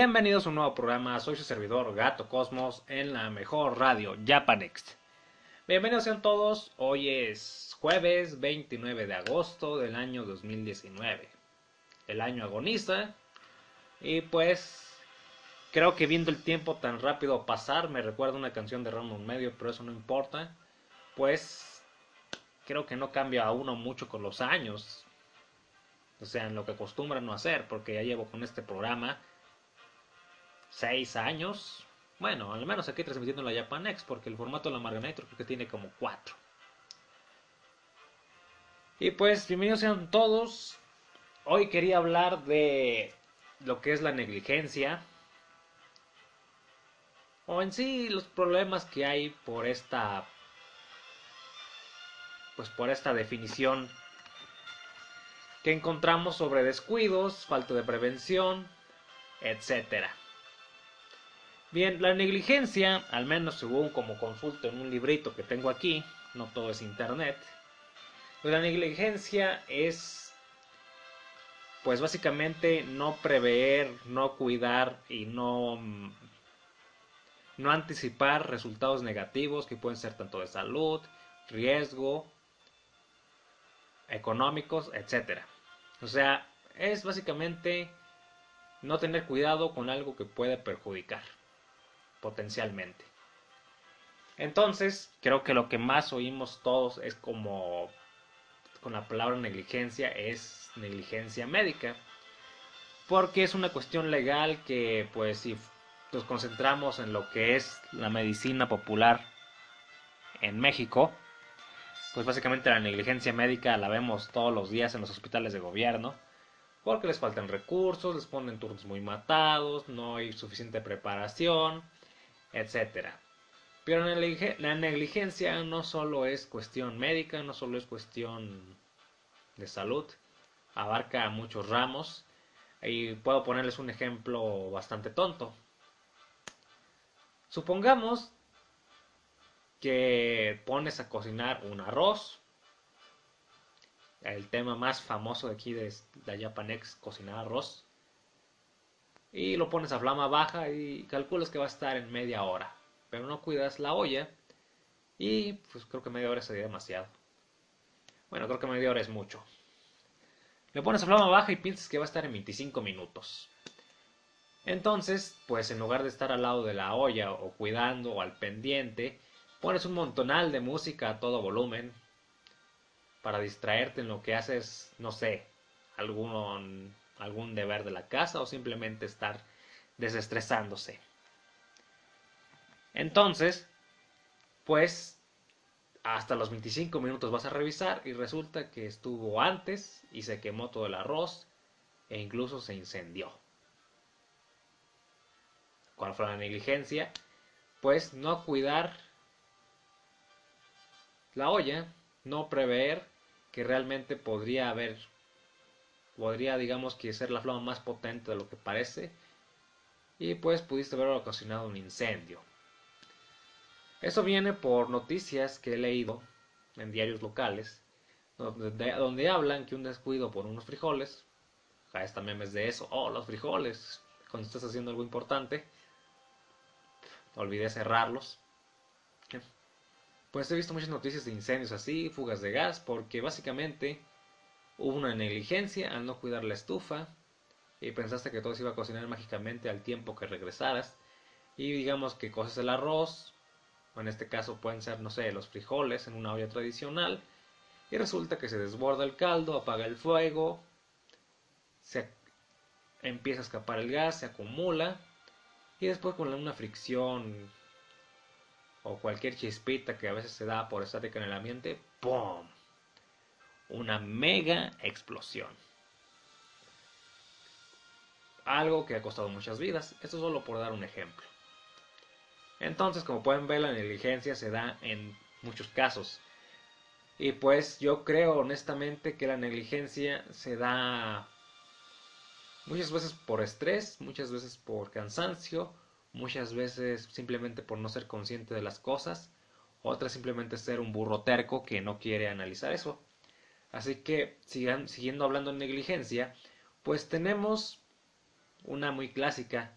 Bienvenidos a un nuevo programa, soy su servidor Gato Cosmos en la mejor radio, Japanext. Bienvenidos sean todos, hoy es jueves 29 de agosto del año 2019. El año agoniza y pues creo que viendo el tiempo tan rápido pasar, me recuerda una canción de Ramón Medio, pero eso no importa. Pues creo que no cambia a uno mucho con los años. O sea, en lo que acostumbran no hacer, porque ya llevo con este programa seis años. Bueno, al menos aquí transmitiendo en la Japanex, porque el formato de la Margametro creo que tiene como cuatro. Y pues, bienvenidos sean todos. Hoy quería hablar de lo que es la negligencia. O en sí los problemas que hay por esta. Pues por esta definición que encontramos sobre descuidos, falta de prevención, etcétera. Bien, la negligencia, al menos según como consulto en un librito que tengo aquí, no todo es internet, pues la negligencia es, pues básicamente no prever, no cuidar y no, no anticipar resultados negativos que pueden ser tanto de salud, riesgo, económicos, etc. O sea, es básicamente no tener cuidado con algo que puede perjudicar potencialmente. Entonces, creo que lo que más oímos todos es como con la palabra negligencia es negligencia médica. Porque es una cuestión legal que pues si nos concentramos en lo que es la medicina popular en México, pues básicamente la negligencia médica la vemos todos los días en los hospitales de gobierno, porque les faltan recursos, les ponen turnos muy matados, no hay suficiente preparación, etcétera. Pero la negligencia no solo es cuestión médica, no solo es cuestión de salud, abarca muchos ramos. Y puedo ponerles un ejemplo bastante tonto. Supongamos que pones a cocinar un arroz. El tema más famoso de aquí de la Japanex, cocinar arroz y lo pones a flama baja y calculas que va a estar en media hora. Pero no cuidas la olla y pues creo que media hora sería demasiado. Bueno, creo que media hora es mucho. Le pones a flama baja y piensas que va a estar en 25 minutos. Entonces, pues en lugar de estar al lado de la olla o cuidando o al pendiente, pones un montonal de música a todo volumen para distraerte en lo que haces, no sé, algún algún deber de la casa o simplemente estar desestresándose. Entonces, pues hasta los 25 minutos vas a revisar y resulta que estuvo antes y se quemó todo el arroz e incluso se incendió. ¿Cuál fue la negligencia? Pues no cuidar la olla, no prever que realmente podría haber podría digamos que ser la flama más potente de lo que parece y pues pudiste haber ocasionado un incendio. Eso viene por noticias que he leído en diarios locales donde, hablan que un descuido por unos frijoles, acá está memes de eso, oh los frijoles, cuando estás haciendo algo importante, olvidé cerrarlos. Pues he visto muchas noticias de incendios así, fugas de gas, porque básicamente Hubo una negligencia al no cuidar la estufa y pensaste que todo se iba a cocinar mágicamente al tiempo que regresaras. Y digamos que coces el arroz, o en este caso pueden ser, no sé, los frijoles en una olla tradicional, y resulta que se desborda el caldo, apaga el fuego, se empieza a escapar el gas, se acumula, y después con una fricción o cualquier chispita que a veces se da por estática en el ambiente, ¡pum! Una mega explosión. Algo que ha costado muchas vidas. Esto solo por dar un ejemplo. Entonces, como pueden ver, la negligencia se da en muchos casos. Y pues yo creo honestamente que la negligencia se da muchas veces por estrés, muchas veces por cansancio, muchas veces simplemente por no ser consciente de las cosas, otras simplemente ser un burro terco que no quiere analizar eso. Así que, siguiendo hablando de negligencia, pues tenemos una muy clásica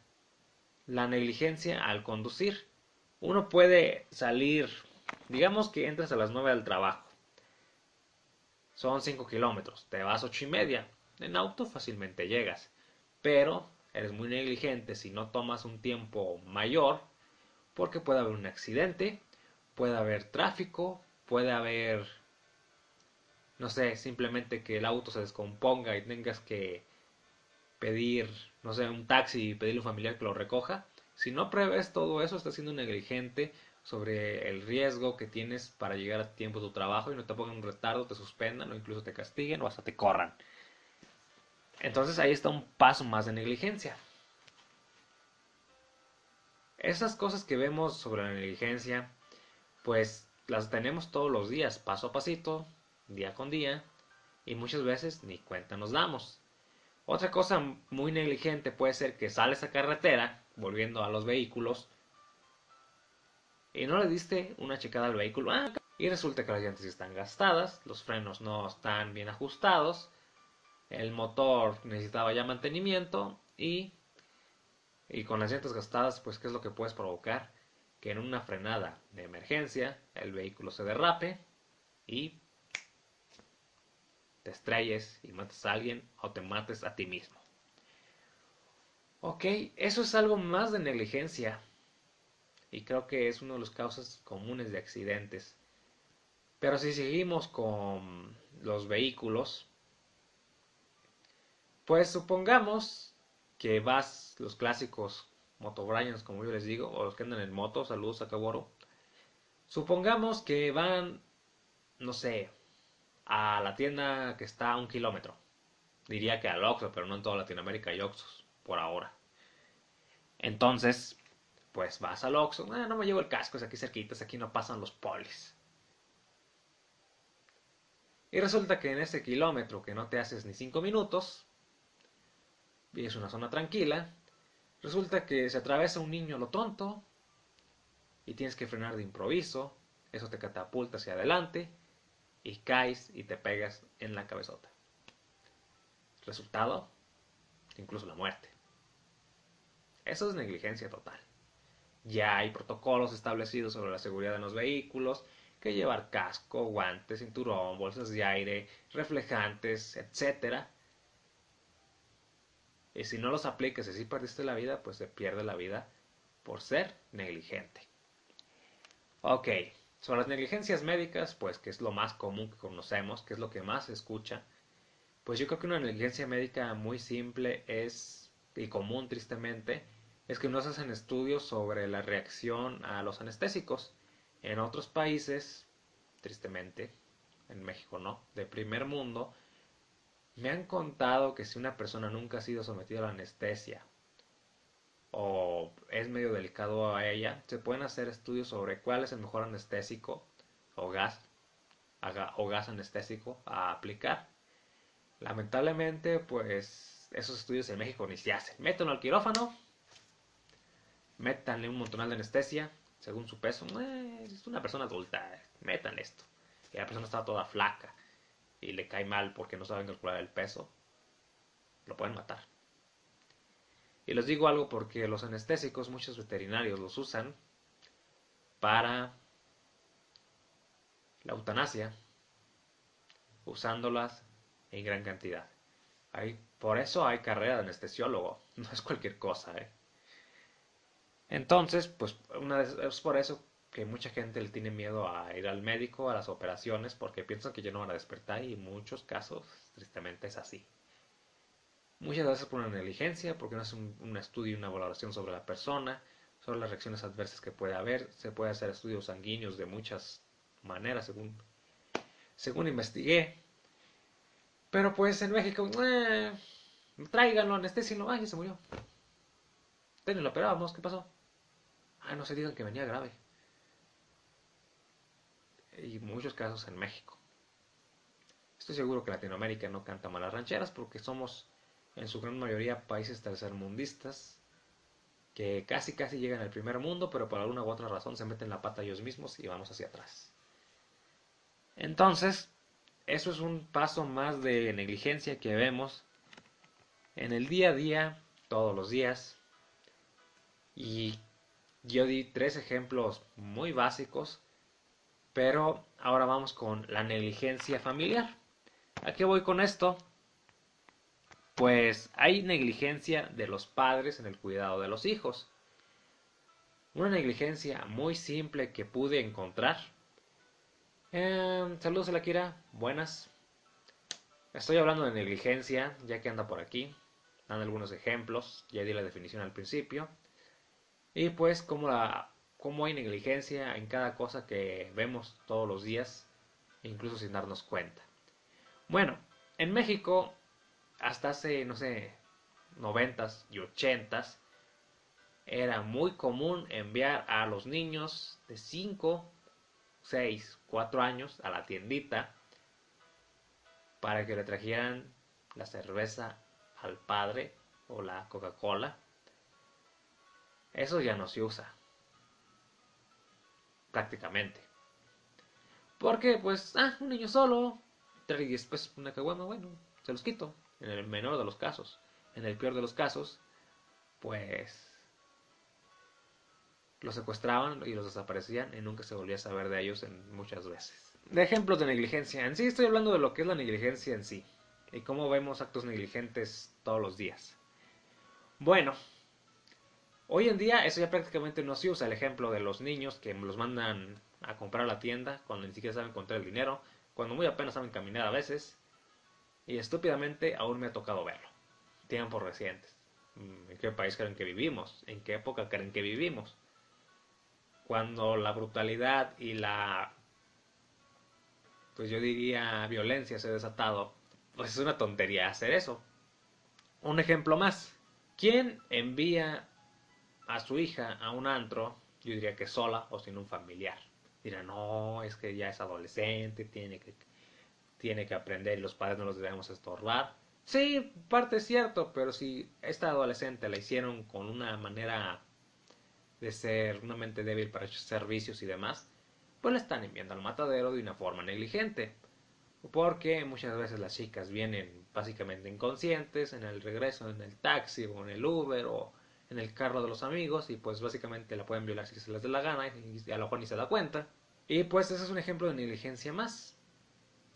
la negligencia al conducir. Uno puede salir, digamos que entras a las 9 del trabajo. Son 5 kilómetros, te vas 8 y media. En auto fácilmente llegas, pero eres muy negligente si no tomas un tiempo mayor, porque puede haber un accidente, puede haber tráfico, puede haber, no sé, simplemente que el auto se descomponga y tengas que pedir, no sé, un taxi y pedirle a un familiar que lo recoja. Si no prevés todo eso, estás siendo negligente sobre el riesgo que tienes para llegar a tiempo a tu trabajo y no te pongan un retardo, te suspendan o incluso te castiguen o hasta te corran. Entonces ahí está un paso más de negligencia. Esas cosas que vemos sobre la negligencia, pues las tenemos todos los días, paso a pasito, día con día, y muchas veces ni cuenta nos damos. Otra cosa muy negligente puede ser que sales a carretera, volviendo a los vehículos, y no le diste una checada al vehículo, ah, y resulta que las llantas están gastadas, los frenos no están bien ajustados, el motor necesitaba ya mantenimiento y, y con las llantas gastadas, pues ¿qué es lo que puedes provocar? Que en una frenada de emergencia el vehículo se derrape y te estrelles y mates a alguien o te mates a ti mismo. Ok, eso es algo más de negligencia y creo que es una de las causas comunes de accidentes. Pero si seguimos con los vehículos, pues supongamos que vas los clásicos motobrians, como yo les digo, o los que andan en moto, saludos a Caboro. Supongamos que van, no sé, a la tienda que está a un kilómetro. Diría que al Oxxo, pero no en toda Latinoamérica hay Oxxos, por ahora. Entonces, pues vas al Oxxo. Ah, no me llevo el casco, es aquí cerquitas, aquí no pasan los polis. Y resulta que en ese kilómetro que no te haces ni cinco minutos, y es una zona tranquila, resulta que se atraviesa un niño lo tonto y tienes que frenar de improviso, eso te catapulta hacia adelante y caes y te pegas en la cabezota. Resultado, incluso la muerte. Eso es negligencia total. Ya hay protocolos establecidos sobre la seguridad en los vehículos, que llevar casco, guantes, cinturón, bolsas de aire, reflejantes, etc. Y si no los aplicas y si perdiste la vida, pues se pierde la vida por ser negligente. Ok, sobre las negligencias médicas, pues que es lo más común que conocemos, que es lo que más se escucha, pues yo creo que una negligencia médica muy simple es, y común tristemente, es que no se hacen estudios sobre la reacción a los anestésicos. En otros países, tristemente, en México no, de primer mundo, me han contado que si una persona nunca ha sido sometida a la anestesia o es medio delicado a ella, se pueden hacer estudios sobre cuál es el mejor anestésico o gas o gas anestésico a aplicar. Lamentablemente, pues esos estudios en México ni se hacen. Métanlo al quirófano, métanle un montonal de anestesia, según su peso. Eh, es una persona adulta, metan esto. Y la persona está toda flaca y le cae mal porque no saben calcular el peso. Lo pueden matar. Y les digo algo porque los anestésicos muchos veterinarios los usan para la eutanasia, usándolas en gran cantidad. Hay, por eso hay carrera de anestesiólogo, no es cualquier cosa. ¿eh? Entonces, pues una es por eso que mucha gente le tiene miedo a ir al médico, a las operaciones, porque piensan que ya no van a despertar y en muchos casos, tristemente, es así. Muchas veces por una negligencia, porque no es un, estudio y una valoración sobre la persona, sobre las reacciones adversas que puede haber. Se puede hacer estudios sanguíneos de muchas maneras, según, según investigué. Pero pues en México, eh, tráiganlo, anestesia, ay, se murió. Tenlo, lo operábamos, ¿qué pasó? Ay, no se digan que venía grave. Y muchos casos en México. Estoy seguro que Latinoamérica no canta malas rancheras porque somos en su gran mayoría países tercermundistas que casi casi llegan al primer mundo, pero por alguna u otra razón se meten la pata ellos mismos y vamos hacia atrás. Entonces, eso es un paso más de negligencia que vemos en el día a día, todos los días. Y yo di tres ejemplos muy básicos, pero ahora vamos con la negligencia familiar. ¿A qué voy con esto? Pues hay negligencia de los padres en el cuidado de los hijos. Una negligencia muy simple que pude encontrar. Eh, saludos a la Kira, buenas. Estoy hablando de negligencia, ya que anda por aquí. Dan algunos ejemplos, ya di la definición al principio. Y pues como, la, como hay negligencia en cada cosa que vemos todos los días, incluso sin darnos cuenta. Bueno, en México, hasta hace, no sé, noventas y ochentas, era muy común enviar a los niños de 5, 6, 4 años a la tiendita para que le trajeran la cerveza al padre o la Coca-Cola. Eso ya no se usa. Prácticamente. Porque, pues, ah, un niño solo, trae después una caguama, bueno, se los quito. En el menor de los casos. En el peor de los casos, pues los secuestraban y los desaparecían y nunca se volvía a saber de ellos en muchas veces de ejemplos de negligencia. En sí estoy hablando de lo que es la negligencia en sí y cómo vemos actos negligentes todos los días. Bueno, hoy en día eso ya prácticamente no se usa. El ejemplo de los niños que los mandan a comprar a la tienda cuando ni siquiera saben encontrar el dinero, cuando muy apenas saben caminar a veces. Y estúpidamente aún me ha tocado verlo. Tiempos recientes. ¿En qué país creen que vivimos? ¿En qué época creen que vivimos? Cuando la brutalidad y la pues yo diría violencia se ha desatado, pues es una tontería hacer eso. Un ejemplo más. ¿Quién envía a su hija a un antro? Yo diría que sola o sin un familiar. Dirá, no, es que ya es adolescente, tiene que, tiene que aprender y los padres no los debemos estorbar. Sí, parte es cierto, pero si esta adolescente la hicieron con una manera de ser una mente débil para servicios y demás, pues la están enviando al matadero de una forma negligente. Porque muchas veces las chicas vienen básicamente inconscientes en el regreso en el taxi o en el Uber o en el carro de los amigos y pues básicamente la pueden violar si se les dé la gana y a lo mejor ni se da cuenta. Y pues ese es un ejemplo de negligencia más.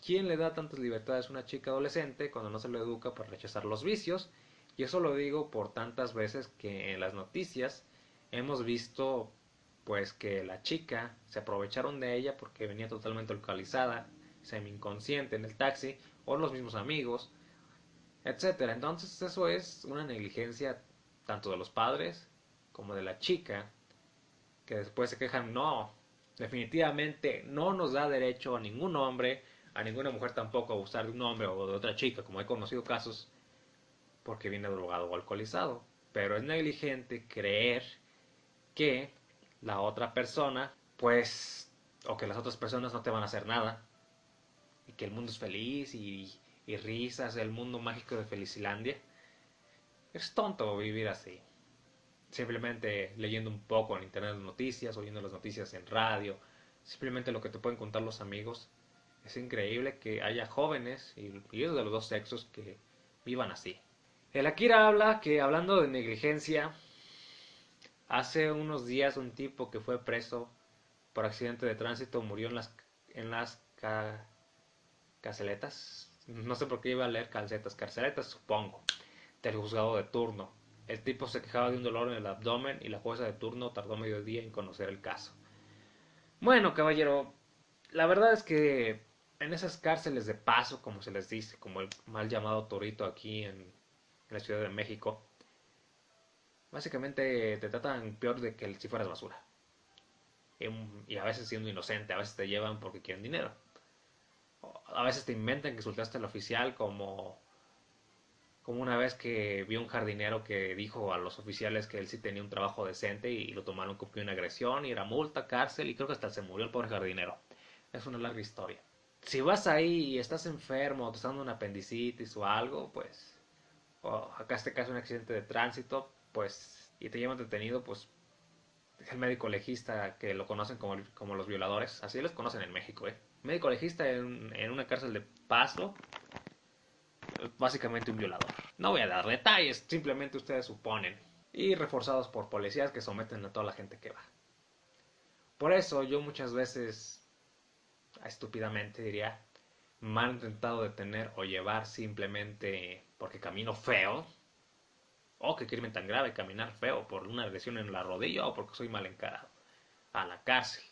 ¿Quién le da tantas libertades a una chica adolescente cuando no se lo educa para rechazar los vicios? Y eso lo digo por tantas veces que en las noticias hemos visto pues que la chica se aprovecharon de ella porque venía totalmente alcoholizada, semi inconsciente en el taxi, o los mismos amigos, etcétera. Entonces eso es una negligencia tanto de los padres como de la chica, que después se quejan, no, definitivamente no nos da derecho a ningún hombre, a ninguna mujer tampoco abusar de un hombre o de otra chica, como he conocido casos, porque viene drogado o alcoholizado. Pero es negligente creer que la otra persona, pues, o que las otras personas no te van a hacer nada. Y que el mundo es feliz y, y risas, el mundo mágico de Felicilandia. Es tonto vivir así. Simplemente leyendo un poco en internet noticias, oyendo las noticias en radio, simplemente lo que te pueden contar los amigos. Es increíble que haya jóvenes, y, y de los dos sexos, que vivan así. El Akira habla que hablando de negligencia, Hace unos días un tipo que fue preso por accidente de tránsito murió en las, en las. No sé por qué iba a leer calcetas, carceletas supongo, del juzgado de turno. El tipo se quejaba de un dolor en el abdomen y la jueza de turno tardó medio día en conocer el caso. Bueno, caballero, la verdad es que en esas cárceles de paso, como se les dice, como el mal llamado Torito aquí en la Ciudad de México, Básicamente te tratan peor de que si fueras basura. Y, a veces siendo inocente, a veces te llevan porque quieren dinero. A veces te inventan que insultaste al oficial como como una vez que vi un jardinero que dijo a los oficiales que él sí tenía un trabajo decente y lo tomaron como una agresión y era multa, cárcel y creo que hasta se murió el pobre jardinero. Es una larga historia. Si vas ahí y estás enfermo, te está dando una apendicitis o algo, pues o acá este caso un accidente de tránsito, pues, y te llevan detenido, pues, el médico legista que lo conocen como, como los violadores, así los conocen en México, ¿eh? Médico legista en, en una cárcel de paso, básicamente un violador. No voy a dar detalles, simplemente ustedes suponen. y reforzados por policías que someten a toda la gente que va. Por eso yo muchas veces, estúpidamente diría, me han intentado detener o llevar simplemente porque camino feo. O que crimen tan grave caminar feo por una lesión en la rodilla o porque soy mal encarado. A la cárcel.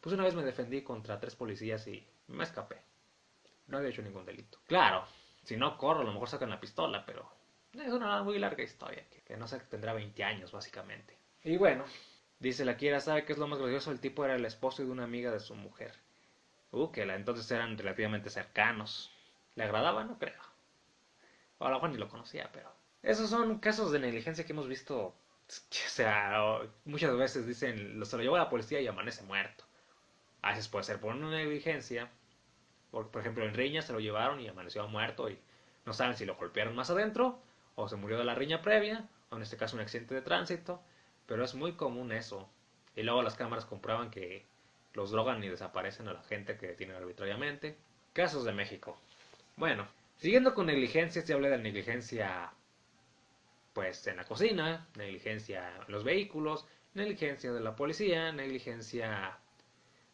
Pues una vez me defendí contra tres policías y me escapé. No había hecho ningún delito. Claro, si no corro, a lo mejor sacan la pistola, pero es una muy larga historia, que, no sé, tendrá 20 años básicamente. Y bueno, dice la quiera, ¿sabe qué es lo más gracioso? El tipo era el esposo de una amiga de su mujer. Uh, que entonces eran relativamente cercanos. ¿Le agradaba? No creo. O a lo mejor ni lo conocía, pero... Esos son casos de negligencia que hemos visto. O sea, muchas veces dicen, se lo llevó a la policía y amanece muerto. A veces puede ser por una negligencia. Por, por ejemplo, en Riña se lo llevaron y amaneció muerto y no saben si lo golpearon más adentro o se murió de la riña previa, o en este caso un accidente de tránsito, pero es muy común eso. Y luego las cámaras comprueban que los drogan y desaparecen a la gente que detienen arbitrariamente. Casos de México. Bueno, siguiendo con negligencia, se habla de negligencia pues en la cocina, negligencia en los vehículos, negligencia de la policía, negligencia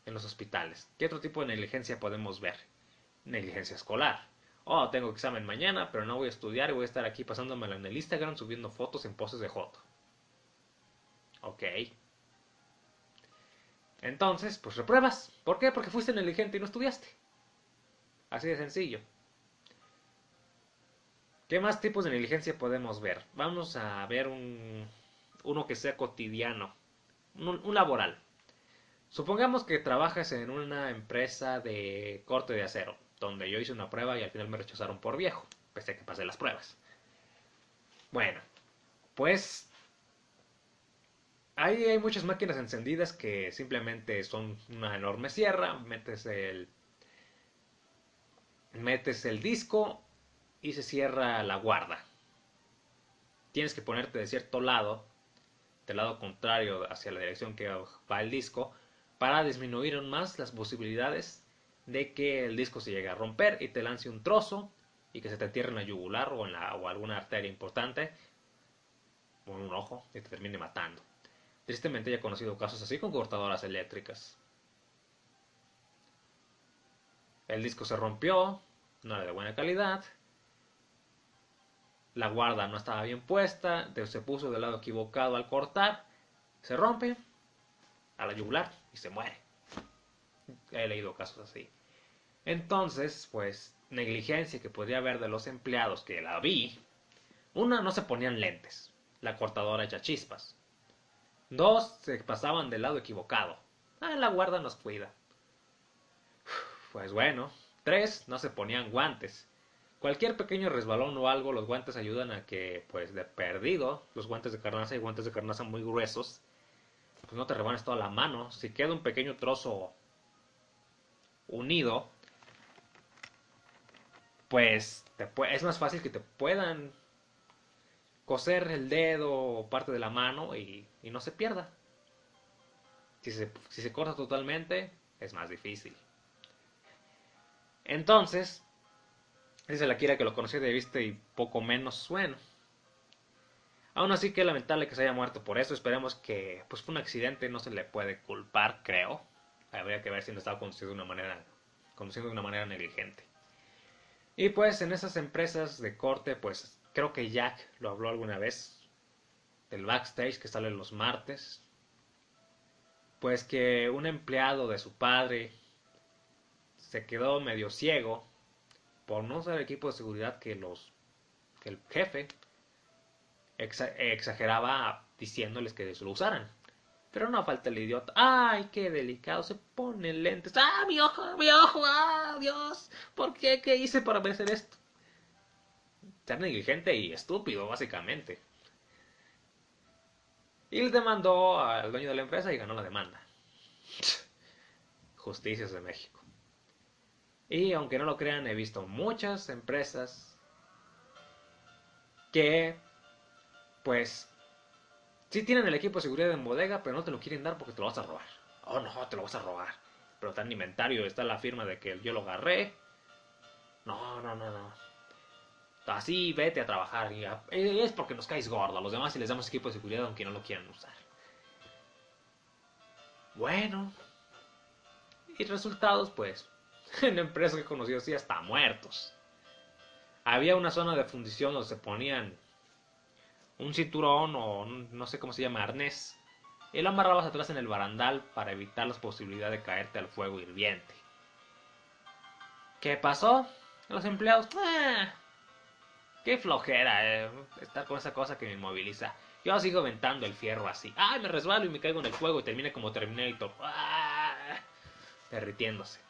en los hospitales. ¿Qué otro tipo de negligencia podemos ver? Negligencia escolar oh, tengo examen mañana, pero no voy a estudiar y voy a estar aquí pasándomelo en el Instagram subiendo fotos en poses de foto. Ok. Entonces, pues repruebas. ¿Por qué? Porque fuiste negligente y no estudiaste. Así de sencillo. ¿Qué más tipos de negligencia podemos ver? Vamos a ver un, uno que sea cotidiano, un laboral. Supongamos que trabajas en una empresa de corte de acero donde yo hice una prueba y al final me rechazaron por viejo, pese a que pasé las pruebas. Bueno, pues hay muchas máquinas encendidas que simplemente son una enorme sierra, metes el metes el disco y se cierra la guarda. Tienes que ponerte de cierto lado, del lado contrario hacia la dirección que va el disco, para disminuir aún más las posibilidades de que el disco se llegue a romper y te lance un trozo y que se te entierre en la yugular o en la, o alguna arteria importante o en un ojo y te termine matando. Tristemente ya he conocido casos así con cortadoras eléctricas. El disco se rompió, no era de buena calidad, la guarda no estaba bien puesta, se puso del lado equivocado al cortar, se rompe a la yugular y se muere. He leído casos así. Entonces, pues, negligencia que podría haber de los empleados, que la vi. Una, no se ponían lentes. La cortadora echa chispas. Dos, se pasaban del lado equivocado. Ah, la guarda nos cuida. Pues bueno. Tres, no se ponían guantes. Cualquier pequeño resbalón o algo, los guantes ayudan a que, pues de perdido, los guantes de carnaza y guantes de carnaza muy gruesos, pues no te rebanes toda la mano. Si queda un pequeño trozo unido, pues es más fácil que te puedan coser el dedo o parte de la mano y, no se pierda. Si se, si se corta totalmente, es más difícil. Entonces, dice la Kira que lo conocí de vista y poco menos bueno. Aún así que lamentable que se haya muerto por eso. Esperemos que pues fue un accidente, no se le puede culpar, creo. Habría que ver si no estaba de una manera, conduciendo de una manera negligente. Y pues en esas empresas de corte, pues creo que Jack lo habló alguna vez del backstage que sale los martes. Pues que un empleado de su padre se quedó medio ciego por no usar el equipo de seguridad que los que el jefe exageraba diciéndoles que lo usaran. Pero no falta el idiota. ¡Ay, qué delicado! Se pone lentes. ¡Ah, mi ojo! ¡Mi ojo! ¡Ah, Dios! ¿Por qué? ¿Qué hice para merecer esto? Negligente y estúpido, básicamente. Y demandó al dueño de la empresa y ganó la demanda. Justicias de México. Y aunque no lo crean, he visto muchas empresas que, pues, Sí tienen el equipo de seguridad en bodega, pero no te lo quieren dar porque te lo vas a robar. Oh, no, te lo vas a robar. Pero está en inventario, está la firma de que yo lo agarré. No, no, no, no. Así vete a trabajar. Y es porque nos caes gordo. A los demás y les damos equipo de seguridad aunque no lo quieran usar. Bueno. Y resultados, pues. En la empresa que conocí así hasta muertos. Había una zona de fundición donde se ponían un cinturón o no sé cómo se llama, arnés. Y lo amarrabas atrás en el barandal para evitar la posibilidad de caerte al fuego hirviente. ¿Qué pasó? Los empleados, ¡ah! Qué flojera eh, estar con esa cosa que me inmoviliza. Yo sigo ventando el fierro así. ¡Ay, me resbalo y me caigo en el fuego y termina como Terminator! ¡Ah! Derritiéndose.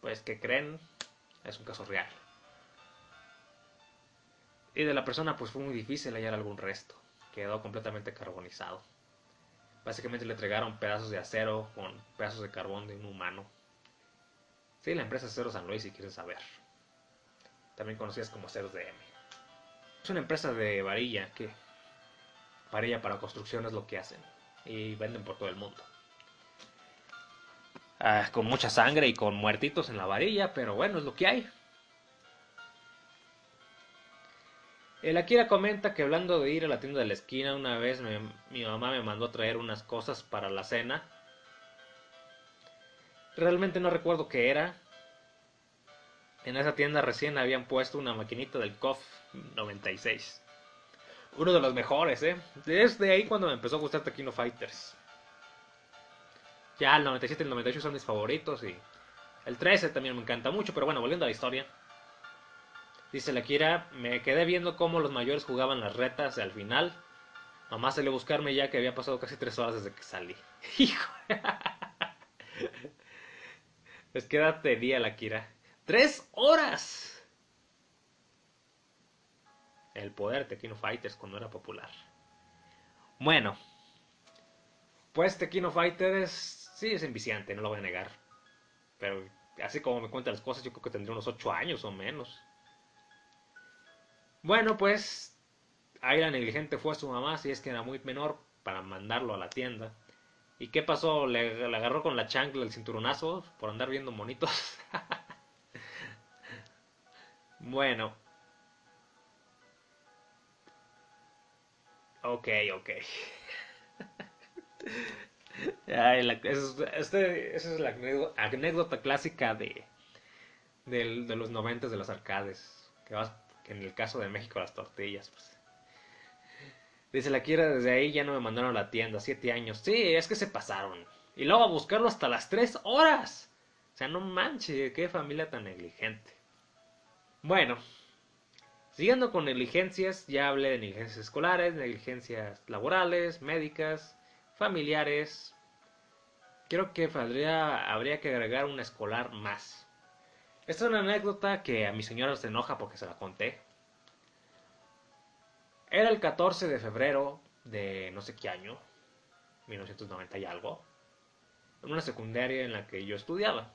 Pues, ¿qué creen? Es un caso real. Y de la persona, pues fue muy difícil hallar algún resto. Quedó completamente carbonizado. Básicamente le entregaron pedazos de acero con pedazos de carbón de un humano. Sí, la empresa Acero San Luis, si quieren saber. También conocidas como Aceros DM. Es una empresa de varilla que varilla para construcción es lo que hacen. Y venden por todo el mundo. Ah, con mucha sangre y con muertitos en la varilla, pero bueno, es lo que hay. El Akira comenta que hablando de ir a la tienda de la esquina, una vez mi mamá me mandó a traer unas cosas para la cena. Realmente no recuerdo qué era. En esa tienda recién habían puesto una maquinita del KOF 96. Uno de los mejores, ¿eh? Desde ahí cuando me empezó a gustar Tequino Fighters. Ya el 97 y el 98 son mis favoritos y el 13 también me encanta mucho, pero bueno, volviendo a la historia. Dice la Kira, me quedé viendo cómo los mayores jugaban las retas y al final mamá salió a buscarme ya que había pasado casi tres horas desde que salí. Hijo. pues qué edad tenía la Kira. ¡Tres horas! El poder de Tequino Fighters cuando era popular. Bueno, pues Tequino Fighters sí es enviciante, no lo voy a negar. Pero así como me cuentan las cosas, yo creo que tendría unos ocho años o menos. Bueno, pues ahí la negligente fue a su mamá, si es que era muy menor, para mandarlo a la tienda. ¿Y qué pasó? Le, agarró con la chancla el cinturonazo por andar viendo monitos. bueno. Ok, ok. este, esa es la anécdota clásica de, de, los noventas de las arcades. Que vas que en el caso de México las tortillas, pues. Dice la quiera desde ahí ya no me mandaron a la tienda, siete años. Sí, es que se pasaron. Y luego a buscarlo hasta las tres horas. O sea, no manches, qué familia tan negligente. Bueno, siguiendo con negligencias, ya hablé de negligencias escolares, negligencias laborales, médicas, familiares. Creo que habría que agregar un escolar más. Esta es una anécdota que a mi señora se enoja porque se la conté. Era el 14 de febrero de no sé qué año, 1990 y algo, en una secundaria en la que yo estudiaba.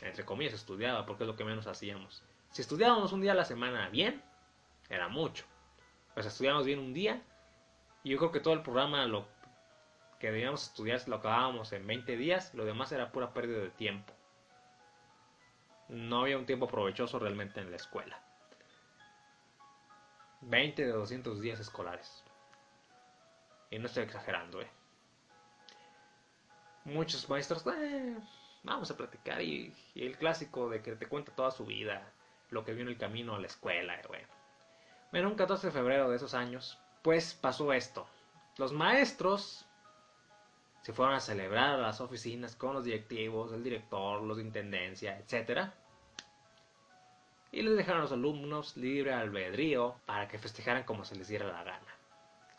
Entre comillas estudiaba, porque es lo que menos hacíamos. Si estudiábamos un día a la semana bien, era mucho. Pues estudiábamos bien un día, y yo creo que todo el programa lo que debíamos estudiar lo acabábamos en 20 días, lo demás era pura pérdida de tiempo no había un tiempo provechoso realmente en la escuela. 20 de 200 días escolares. Y no estoy exagerando, ¿eh? Muchos maestros, eh, vamos a platicar y, el clásico de que te cuenta toda su vida, lo que vio en el camino a la escuela, eh, bueno. Bueno, un 14 de febrero de esos años, pues pasó esto. Los maestros se fueron a celebrar a las oficinas con los directivos, el director, los de intendencia, etc. Y les dejaron a los alumnos libre albedrío para que festejaran como se les diera la gana.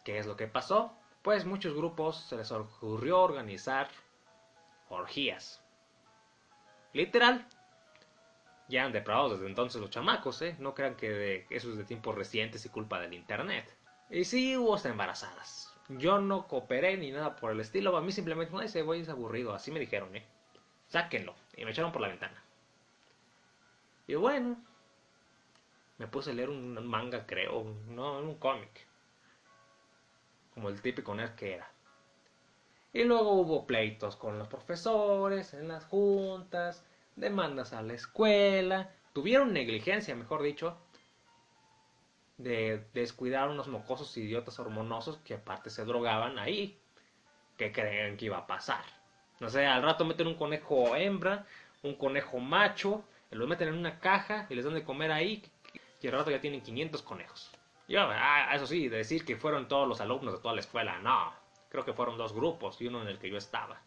¿Qué es lo que pasó? Pues muchos grupos se les ocurrió organizar orgías. Literal. Ya han depravados desde entonces los chamacos, ¿eh? No crean que de, eso es de tiempos recientes y culpa del internet. Y sí hubo hasta embarazadas. Yo no cooperé ni nada por el estilo. A mí simplemente, no, ese güey es aburrido. Así me dijeron, ¿eh? Sáquenlo. Y me echaron por la ventana. Y bueno, me puse a leer un manga, creo. No, un cómic. Como el típico nerd que era. Y luego hubo pleitos con los profesores, en las juntas, demandas a la escuela, tuvieron negligencia, mejor dicho, de descuidar unos mocosos idiotas hormonosos que aparte se drogaban ahí, que creen que iba a pasar. No sé, al rato meten un conejo hembra, un conejo macho, los meten en una caja y les dan de comer ahí, y al rato ya tienen 500 conejos. Yo, ah, eso sí, decir que fueron todos los alumnos de toda la escuela, no. Creo que fueron dos grupos y uno en el que yo estaba.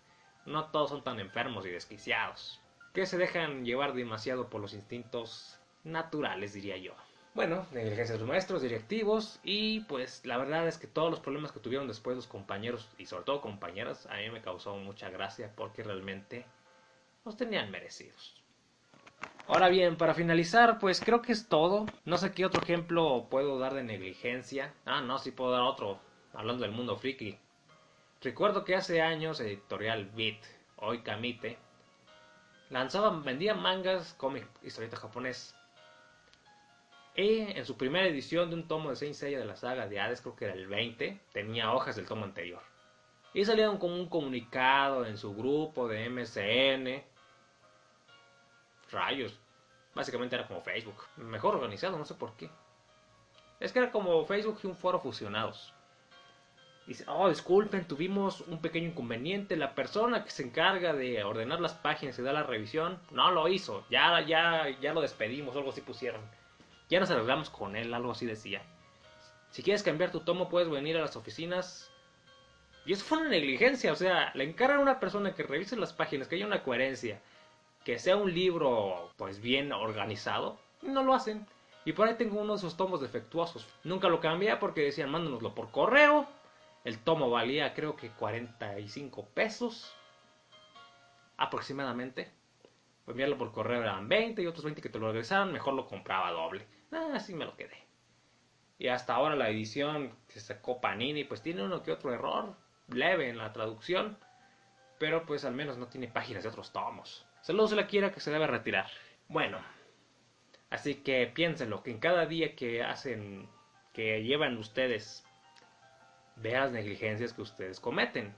No todos son tan enfermos y desquiciados. Que se dejan llevar demasiado por los instintos naturales, diría yo. Bueno, negligencia de los maestros, directivos y pues la verdad es que todos los problemas que tuvieron después los compañeros y sobre todo compañeras a mí me causó mucha gracia porque realmente los tenían merecidos. Ahora bien, para finalizar, pues creo que es todo. No sé qué otro ejemplo puedo dar de negligencia. Ah, no, sí puedo dar otro, hablando del mundo friki. Recuerdo que hace años Editorial Beat, hoy Kamite, lanzaban, vendían mangas, cómic, historieta japonés. Y en su primera edición de un tomo de Saint Seiya de la saga de Hades, creo que era el 20, tenía hojas del tomo anterior. Y salieron como un comunicado en su grupo de MSN Rayos. Básicamente era como Facebook. Mejor organizado, no sé por qué. Es que era como Facebook y un foro fusionados. Dice, oh, disculpen, tuvimos un pequeño inconveniente. La persona que se encarga de ordenar las páginas y dar la revisión, no lo hizo. Ya, ya, ya lo despedimos, algo así pusieron. Ya nos arreglamos con él, algo así decía. Si quieres cambiar tu tomo, puedes venir a las oficinas. Y eso fue una negligencia, o sea, le encargan a una persona que revise las páginas, que haya una coherencia que sea un libro pues bien organizado, no lo hacen. Y por ahí tengo uno de esos tomos defectuosos. Nunca lo cambié porque decían, mándanoslo por correo. El tomo valía creo que 45 pesos aproximadamente. Pues enviarlo por correo eran 20 y otros 20 que te lo regresaron, mejor lo compraba doble. Ah, así me lo quedé. Y hasta ahora la edición que sacó Panini pues tiene uno que otro error leve en la traducción, pero pues al menos no tiene páginas de otros tomos. Saludos se la quiera que se debe retirar. Bueno, así que piénsenlo, que en cada día que hacen, que llevan ustedes, vean las negligencias que ustedes cometen.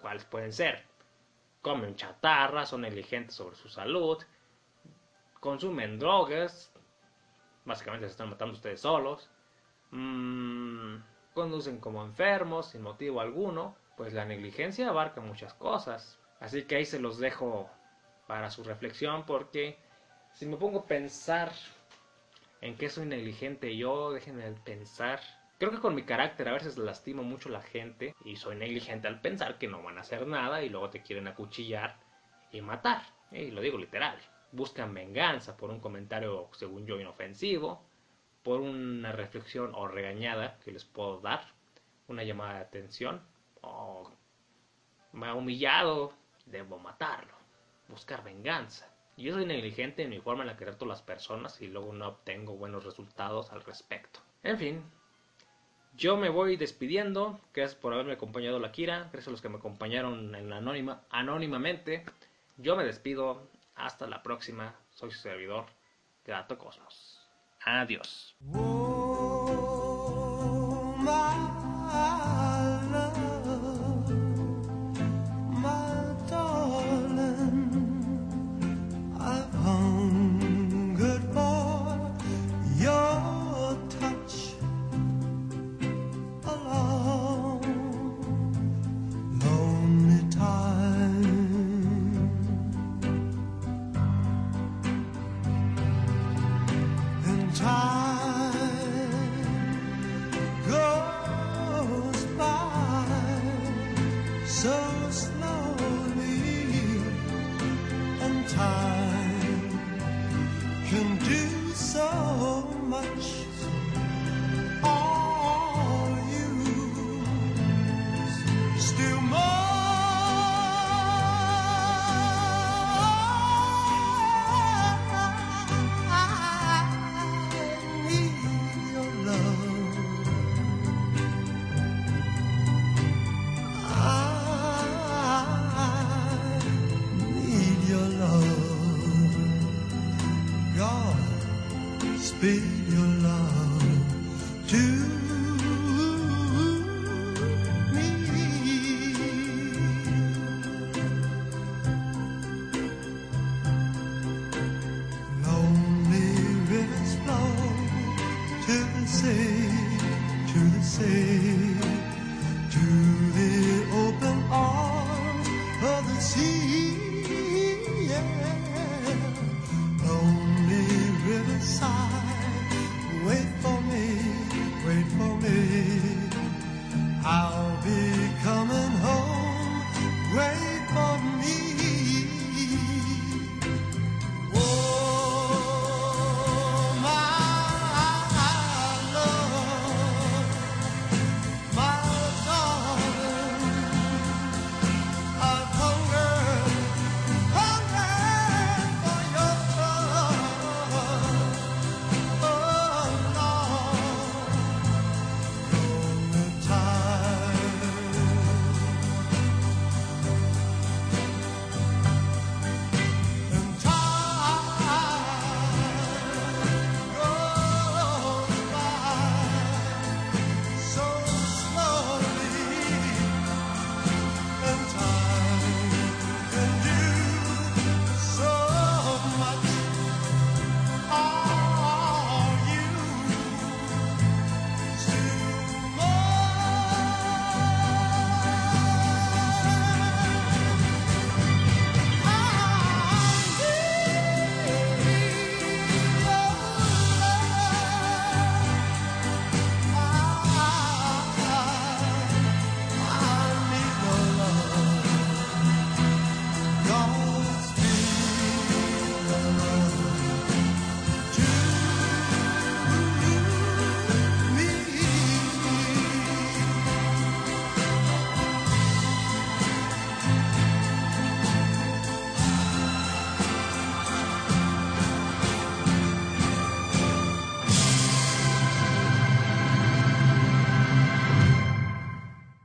¿Cuáles pueden ser? Comen chatarra, son negligentes sobre su salud, consumen drogas, básicamente se están matando ustedes solos, mm, conducen como enfermos sin motivo alguno, pues la negligencia abarca muchas cosas. Así que ahí se los dejo para su reflexión porque si me pongo a pensar en que soy negligente yo, déjenme pensar. Creo que con mi carácter a veces lastimo mucho a la gente y soy negligente al pensar que no van a hacer nada y luego te quieren acuchillar y matar. Y lo digo literal. Buscan venganza por un comentario, según yo, inofensivo, por una reflexión o regañada que les puedo dar, una llamada de atención, o me ha humillado, debo matarlo, buscar venganza. Yo soy negligente en mi forma en la que trato las personas y luego no obtengo buenos resultados al respecto. En fin, yo me voy despidiendo. Gracias por haberme acompañado la Kira. Gracias a los que me acompañaron anónimamente. Yo me despido. Hasta la próxima. Soy su servidor, Gato Cosmos. Adiós.